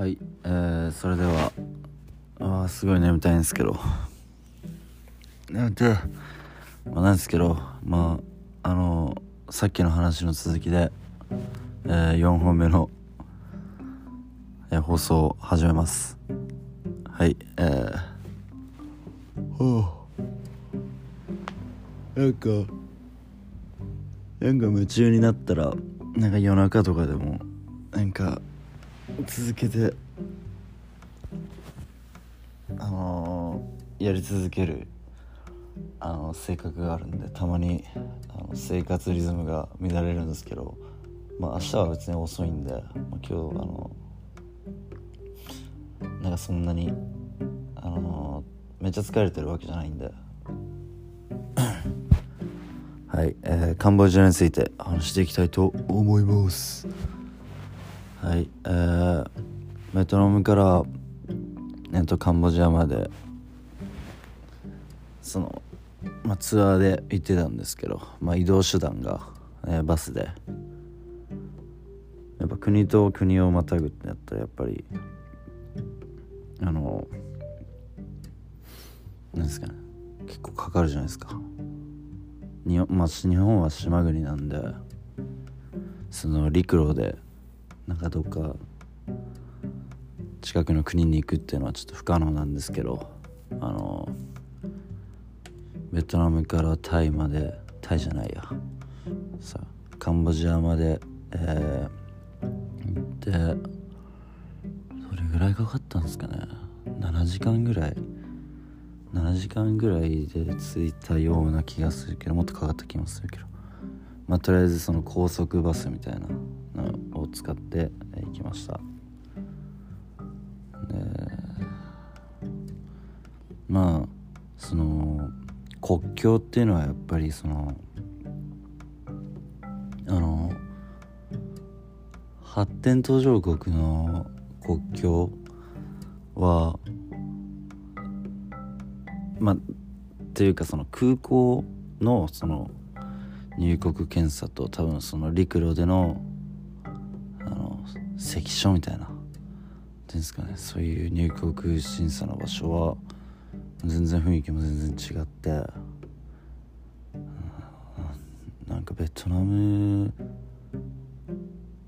はいえー、それではあーすごい眠たいんですけど。眠て。まあなんですけどまああのさっきの話の続きで、えー、4本目の、えー放送を始めます。はいえー、はあ。なんかなんか夢中になったらなんか夜中とかでもなんか続けてあのーやり続けるあの性格があるんでたまにあの生活リズムが乱れるんですけどまあ明日は別に遅いんで、まあ、今日あのなんかそんなにあのめっちゃ疲れてるわけじゃないんで。はい、えーカンボジアについて話していきたいと思います。はいえーベトナムから、えっと、カンボジアまでその、まあ、ツアーで行ってたんですけど、まあ、移動手段が、えーバスで。やっぱ国と国をまたぐってなったらやっぱりあのなんですかね結構かかるじゃないですか。日本,、まあ、日本は島国なんでその陸路でなんかどっか近くの国に行くっていうのはちょっと不可能なんですけどあのベトナムからタイまでタイじゃないや。さカンボジアまでえー、行ってどれぐらいかかったんですかね。7時間ぐらい。7時間ぐらいで着いたような気がするけどもっとかかった気もするけど。まあとりあえずその高速バスみたいなを使ってえー行きました。でまあその国境っていうのはやっぱりそのあの発展途上国の国境はまあっていうかその空港のその入国検査と多分その陸路での関所みたいな。ですかね。そういう入国審査の場所は全然雰囲気も全然違ってうんなんかベトナム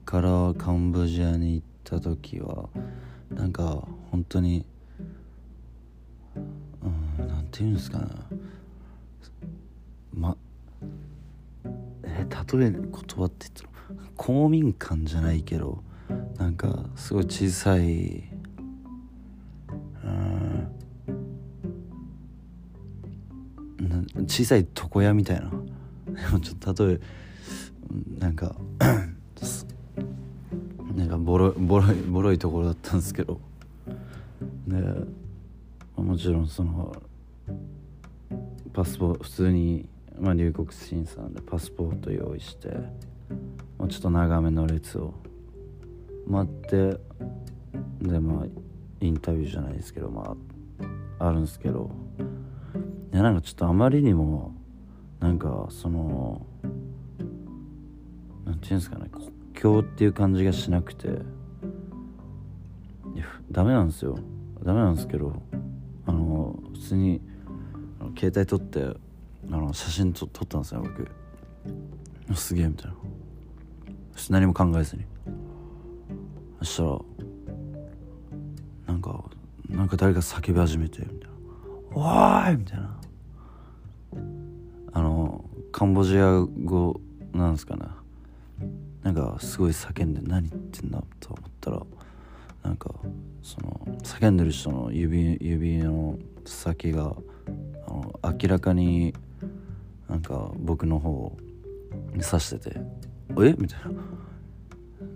からカンボジアに行った時はなんか本当にうんなんていうんですかね。まえ例える言葉って言ったら公民館じゃないけどなんかすごい小さいうんな小さい床屋みたいな。でもちょっと例えなんか なんかボロいボロいボロいところだったんですけど。であもちろんそのパスポート普通に、まあ、入国審査なんでパスポート用意して、まあ、ちょっと長めの列を待ってでまあインタビューじゃないですけどまああるんですけどいやなんかちょっとあまりにもなんかそのなんていうんですかね国境っていう感じがしなくていやダメなんですよ。ダメなんですけどあの普通に携帯撮ってあの写真と撮ったんですよ僕。すげえみたいな。何も考えずに。そしたらなんかなんか誰か叫び始めてみたいな「おーい!」みたいな。あのカンボジア語なんですかね。なんかすごい叫んで何言ってんだ？と思ったらなんかその叫んでる人の指指の先があの明らかになんか僕の方を指してて「え？みたいな。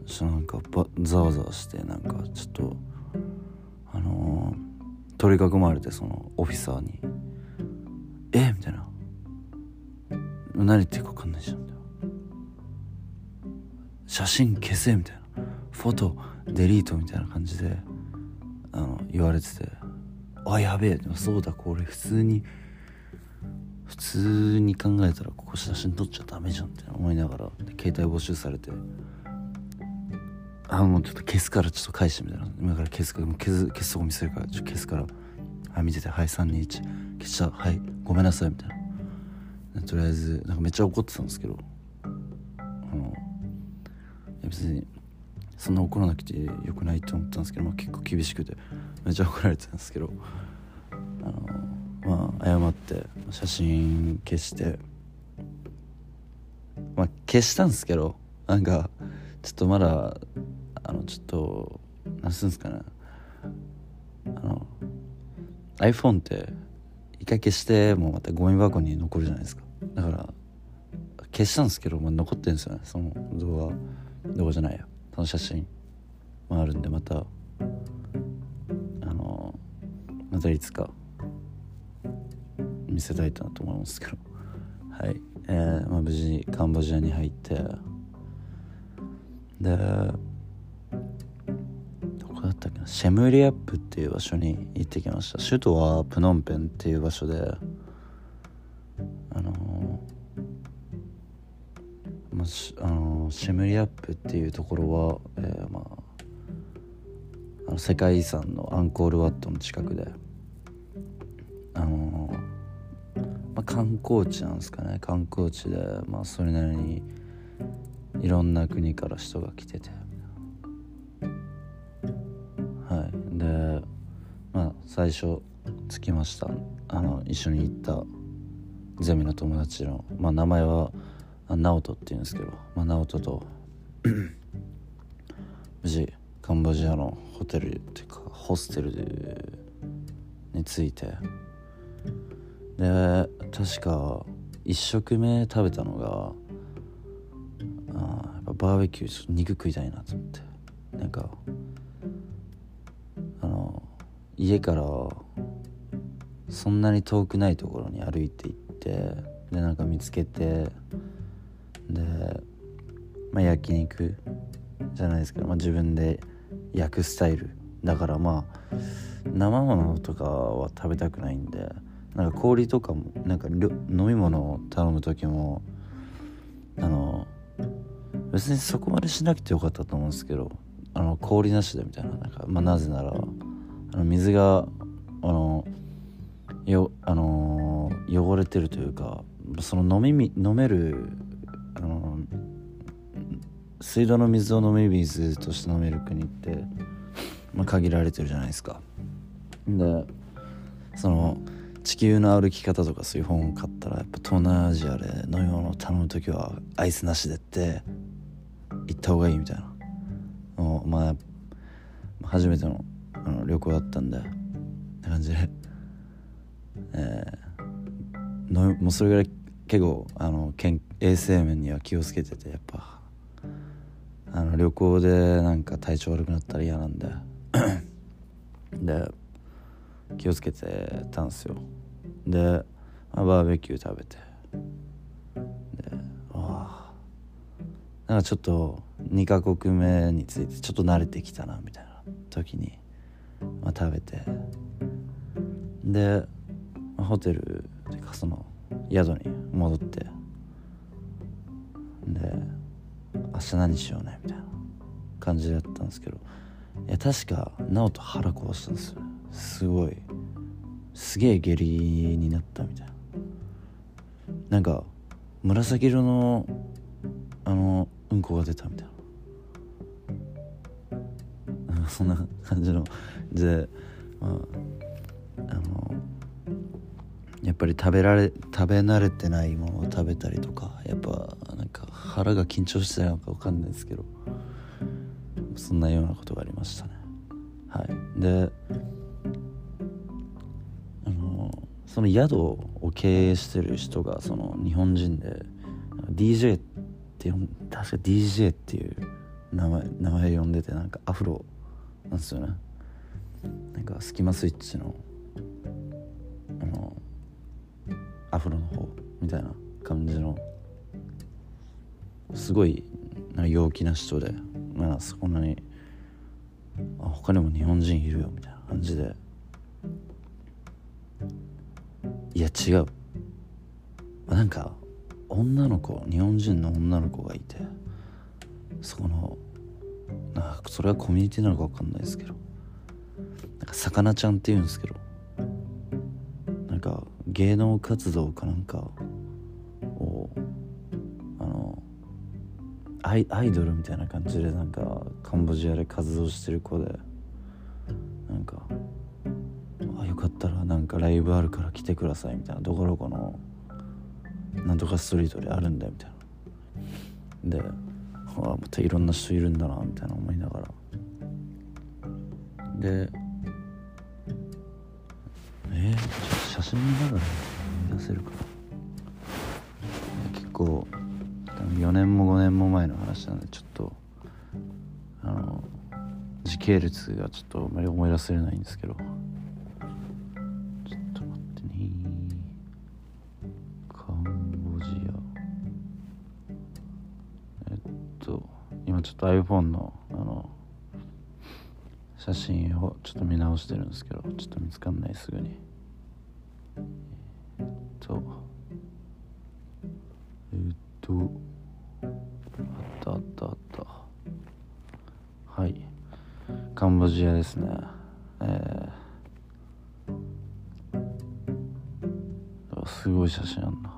そしたらなんかばざわざわしてなんかちょっとあのー取り囲まれてそのオフィサーに「え？みたいな「何言ってるか分かんないじゃん」みたいな「写真消せ」みたいな「フォトデリート」みたいな感じであの言われてて「あやべえ」そうだこれ普通に普通に考えたらここ写真撮っちゃダメじゃんって思いながら携帯募集されて。あもうちょっと消すからちょっと返してみたいな。今から消すから消す消すとこ見せるからちょっと消すから。はい見てて。はい321消したはいごめんなさいみたいな。とりあえずなんかめっちゃ怒ってたんですけど。あの別にそんな怒らなくてよくないと思ったんですけど、まあ、結構厳しくてめっちゃ怒られてたんですけど。あのまあ謝って写真消して。まあ消したんですけどなんかちょっとまだあのちょっと何すんすかね。あの iPhone って一回消してもまたゴミ箱に残るじゃないですか。だから消したんですけど、まあ、残ってるんですよね。その動画動画じゃないや。その写真。もあるんでまたあのまたいつか見せたいなと思いますけど。はい。えーまあ、無事にカンボジアに入って。でシェムリアップっていう場所に行ってきました。首都はプノンペンっていう場所であのまあ、あのシェムリアップっていうところは、えー、まああの世界遺産のアンコールワットの近くであのまあ、観光地なんですかね。観光地で、まあ、それなりにいろんな国から人が来てて。最初着きました。あの一緒に行ったゼミの友達の、まあ、名前は直人っていうんですけど、まあ、直人と 無事カンボジアのホテルっていうかホステルに着いて。で確か1食目食べたのがあやっぱバーベキュー肉食いたいなと思って。なんか家からそんなに遠くないところに歩いて行ってでなんか見つけてで、まあ、焼肉じゃないですけど、まあ、自分で焼くスタイルだからまあ生ものとかは食べたくないんでなんか氷とかもなんか飲み物を頼む時もあの別にそこまでしなくてよかったと思うんですけどあの氷なしでみたいななんか、まあ、なぜならあの水があのよあの汚れてるというかその飲み飲めるあの水道の水を飲み水として飲める国って、まあ、限られてるじゃないですか。でその地球の歩き方とかそういう本を買ったらやっぱ東南アジアで飲み物を頼む時はアイスなしでって行った方がいいみたいなまあ初めてのあの旅行だったんでって感じで。えー、のもうそれぐらい結構あの健衛生面には気をつけててやっぱ。あの旅行でなんか体調悪くなったら嫌なん でで気をつけてたんですよ。で、まあ、バーベキュー食べて。であ。なんかちょっと2カ国目についてちょっと慣れてきたなみたいな時に、まあ、食べて。で、まあ、ホテルっていうかその宿に戻って。で明日何しようねみたいな感じだったんですけど。いや確か直人腹壊したんですよ。すごい。すげえ下痢になったみたいな。なんか紫色のあのうんこが出たみたいな。そんな感じの。でまああのやっぱり食べられ食べ慣れてないものを食べたりとかやっぱなんか腹が緊張してたのか分かんないですけどそんなようなことがありましたね。はい。であのその宿を経営してる人がその日本人で DJ って確か DJ っていう名前名前呼んでてなんかアフロなんですよね。なんかスキマスイッチのあのアフロの方みたいな感じのすごいな陽気な人でまあそんなにあ他にも日本人いるよみたいな感じで。いや違う。なんか女の子日本人の女の子がいてそこのなそれはコミュニティなのか分かんないですけど。なんか魚ちゃんって言うんですけど。なんか芸能活動かなんかをあのアイアイドルみたいな感じでなんかカンボジアで活動してる子で。なんかあよかったらなんかライブあるから来てくださいみたいな。どこどこのなんとかストリートであるんだよみたいな。であまたいろんな人いるんだなみたいな思いながら。でえー、写真見ながら思い出せるか。な結構多分4年も5年も前の話なんでちょっとあの時系列がちょっとあまり思い出せれないんですけど。っと iPhone のあの写真をちょっと見直してるんですけどちょっと見つかんないすぐに。えっとえっとあったあったあった。はい。カンボジアですね。えー、すごい写真あんな。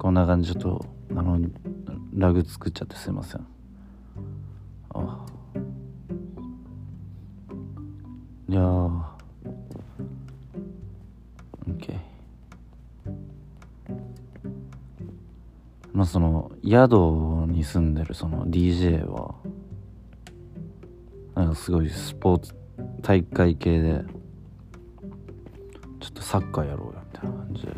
こんな感じちょっとあのラグ作っちゃってすいません。あ。いやー。OK まあその宿に住んでるその DJ はなんかすごいスポーツ大会系でちょっとサッカーやろうよみたいな感じで。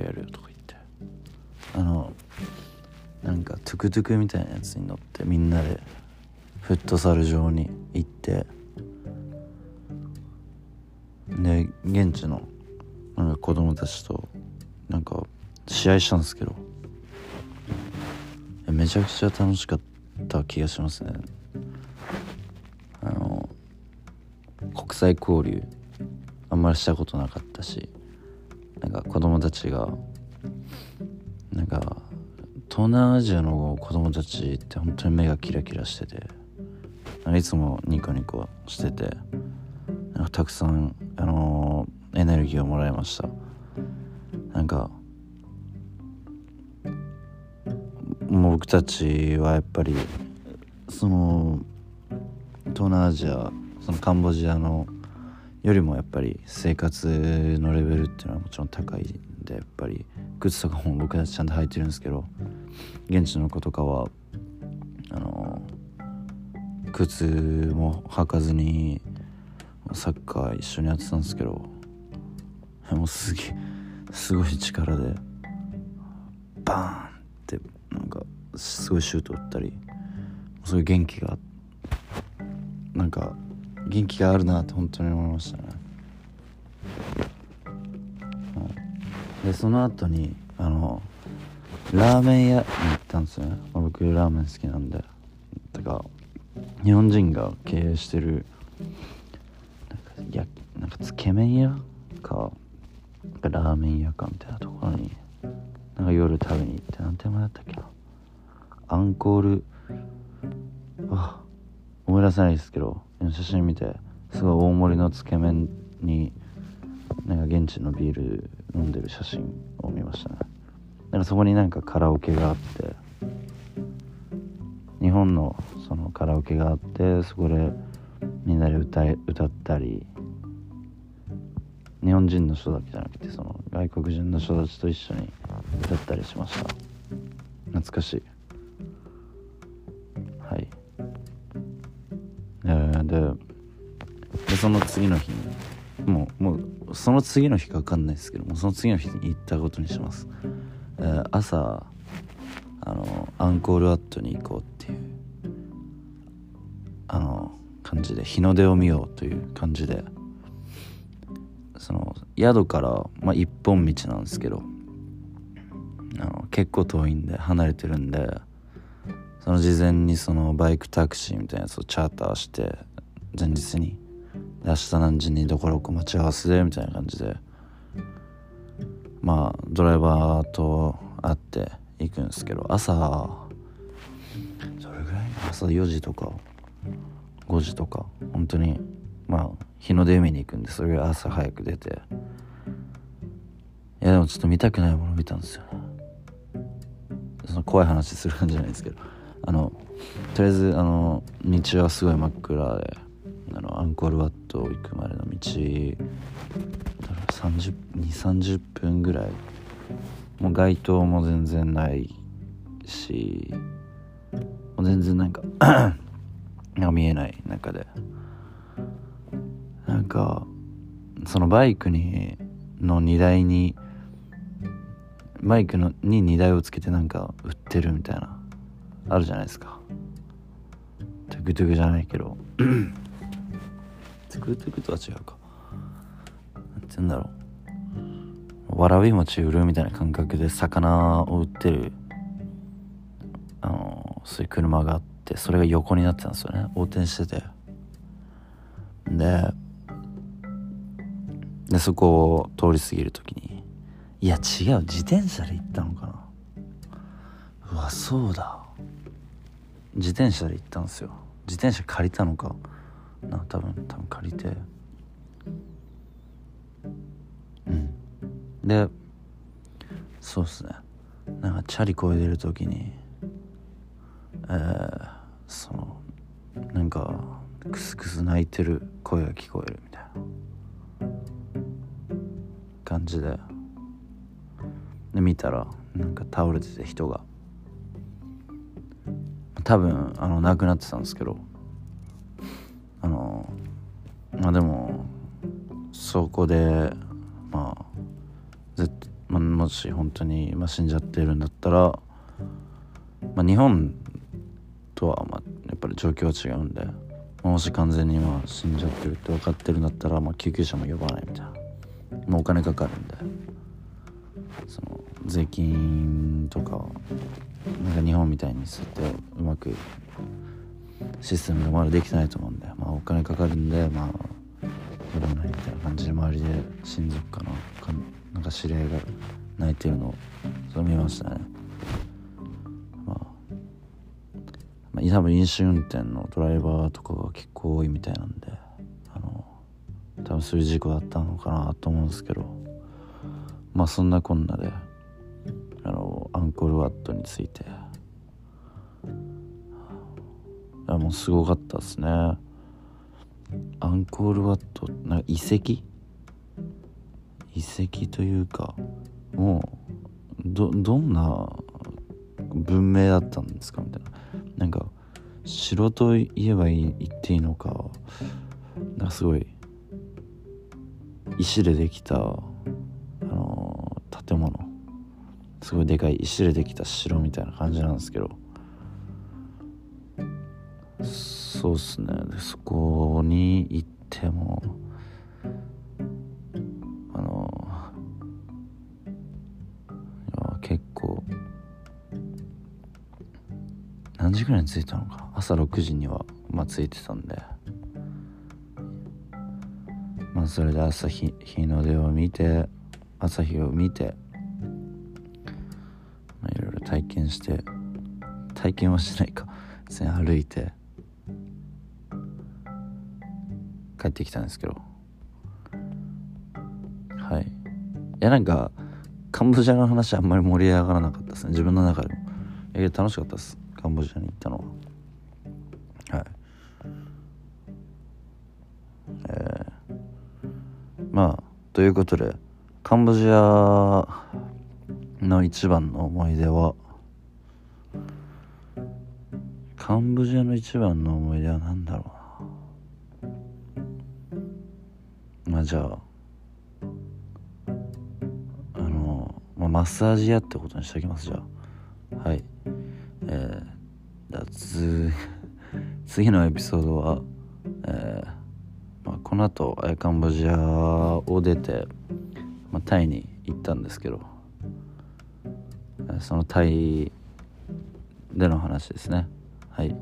ちとサッカーやるよとか言って。あのなんかトゥクトゥクみたいなやつに乗ってみんなでフットサル場に行ってで現地のなんか子供たちとなんか試合したんですけどめちゃくちゃ楽しかった気がしますね。あの国際交流あんまりしたことなかったしなんか子供たちがなんか東南アジアの子供たちって本当に目がキラキラしてていつもニコニコしててなんかたくさん、あのー、エネルギーをもらいました。なんかもう僕たちはやっぱりその東南アジアそのカンボジアのよりもやっぱり生活のレベルっていうのはもちろん高いんでやっぱり靴とかも僕たちちゃんと履いてるんですけど現地の子とかはあの靴も履かずにサッカー一緒にやってたんですけどもうすげえすごい力でバーンってなんかすごいシュート打ったりそうい元気がなんか元気があるなって本当に思いましたね、うん、でその後にあのラーメン屋に行ったんですよね、まあ、僕ラーメン好きなんで。てから日本人が経営してるなんかやなんかつけ麺屋かラーメン屋かみたいなところになんか夜食べに行って何て名前だったっけな。アンコールあ思い出せないですけど写真見てすごい大盛りのつけ麺になんか現地のビール飲んでる写真を見ましたね。なんかそこになんかカラオケがあって日本のそのカラオケがあってそこでみんなで歌え歌ったり日本人の人だけじゃなくてその外国人の人たちと一緒に歌ったりしました。懐かしい。その次の日にもうもうその次の日か分かんないですけどもその次の日に行ったことにします、えー、朝あのアンコールワットに行こうっていうあの感じで日の出を見ようという感じでその宿から、まあ、一本道なんですけどあの結構遠いんで離れてるんでその事前にそのバイクタクシーみたいなやつをチャーターして前日に明日何時にどこどこ待ち合わせでみたいな感じで。まあドライバーと会って行くんですけど朝どれぐらい？朝4時とか5時とか。本当にまあ日の出見に行くんでそれぐらい朝早く出て。いやでもちょっと見たくないもの見たんですよね。その怖い話するんじゃないですけど。あのとりあえずあの道はすごい真っ暗で。あの。アンコールワット行くまでの道。2 3 0分ぐらい。もう街灯も全然ないし。もう全然なんか 見えない中で。なんかそのバイクにの荷台にバイクのに荷台をつけてなんか売ってるみたいな。あるじゃないですか。トゥクトゥクじゃないけど。トゥクトゥクとは違うか。なんて言うんだろう。わらび餅売るみたいな感覚で魚を売ってる。あのそういう車があってそれが横になってたんですよね。横転してて。ででそこを通り過ぎる時にいや違う。自転車で行ったのかな。うわそうだ。自転車で行ったんですよ。自転車借りたのか。な多分多分借りて。うん。でそうっすね。なんかチャリこいでる時にえー、そのなんかクスクス泣いてる声が聞こえるみたいな。感じで。で見たらなんか倒れてて人が。多分あの亡くなってたんですけど。まあでもそこでまあぜ、まあ、もし本当に、ま、死んじゃってるんだったら、まあ、日本とは、まあ、やっぱり状況は違うんでもし完全にまあ死んじゃってるって分かってるんだったら、まあ、救急車も呼ばないみたいな。もうお金かかるんで。その税金とかなんか日本みたいにそうやってうまくシステムがまだできてないと思うんで、まあ、お金かかるんでまあ呼ばないみたいな感じで周りで親族かなかなんか知り合いが泣いてるのをそう見ましたね。まあ、まあ、多分飲酒運転のドライバーとかが結構多いみたいなんであの多分そういう事故だったのかなと思うんですけどまあそんなこんなであのアンコールワットについて。いやもうすごかったですね。アンコールワットなんか遺跡？遺跡というかもうどどんな文明だったんですか？みたいな。なんか城と言えばいい言っていいのかなんかすごい石でできたあの建物。すごいでかい石でできた城みたいな感じなんですけど。そうっすね。でそこに行ってもあのいや結構何時ぐらいに着いたのか。朝6時にはまあ着いてたんで。まあそれで朝日日の出を見て朝日を見てまあいろいろ体験して体験はしないか。普通に歩いて帰ってきたんですけど。はい。いやなんかカンボジアの話あんまり盛り上がらなかったですね。自分の中でも。いや楽しかったです。カンボジアに行ったのは。はい。えー、まあということでカンボジアの一番の思い出はカンボジアの一番の思い出は何だろうまあじゃああの、まあ、マッサージ屋ってことにしておきますじゃあ。はい。えー、だつ 次のエピソードはえーまあ、この後カンボジアを出て、まあ、タイに行ったんですけどそのタイでの話ですね。はい。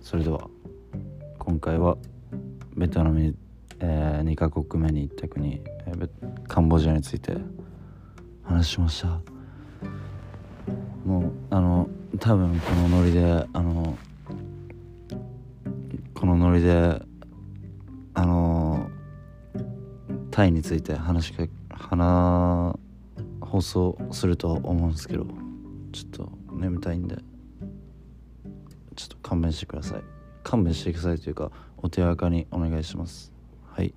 それでは今回はベトナムに、えー、2カ国目に行った国、えー、カンボジアについて話しました。もうあの多分このノリであのこのノリであのタイについて話しか話放送すると思うんですけどちょっと眠たいんでちょっと勘弁してください。勘弁してくださいというかお手柔らかにお願いします。はい。